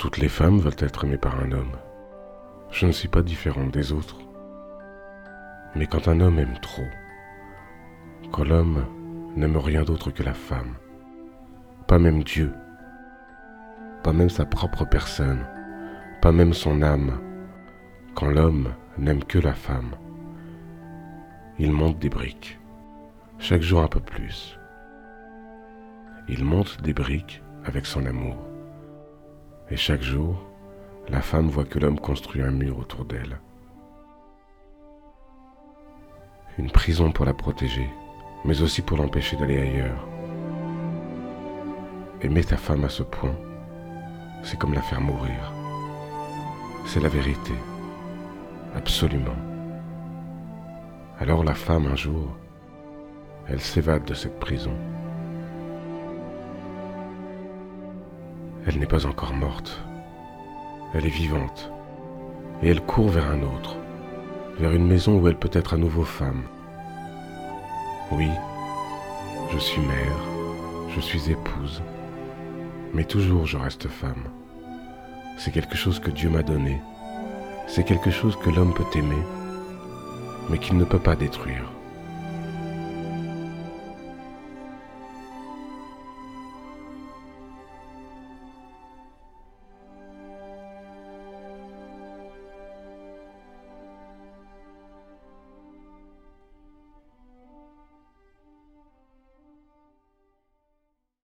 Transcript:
Toutes les femmes veulent être aimées par un homme. Je ne suis pas différente des autres. Mais quand un homme aime trop, quand l'homme n'aime rien d'autre que la femme, pas même Dieu, pas même sa propre personne, pas même son âme, quand l'homme n'aime que la femme, il monte des briques, chaque jour un peu plus. Il monte des briques avec son amour. Et chaque jour, la femme voit que l'homme construit un mur autour d'elle. Une prison pour la protéger, mais aussi pour l'empêcher d'aller ailleurs. Aimer ta femme à ce point, c'est comme la faire mourir. C'est la vérité. Absolument. Alors la femme, un jour, elle s'évade de cette prison. Elle n'est pas encore morte. Elle est vivante. Et elle court vers un autre, vers une maison où elle peut être à nouveau femme. Oui, je suis mère, je suis épouse, mais toujours je reste femme. C'est quelque chose que Dieu m'a donné, c'est quelque chose que l'homme peut aimer, mais qu'il ne peut pas détruire.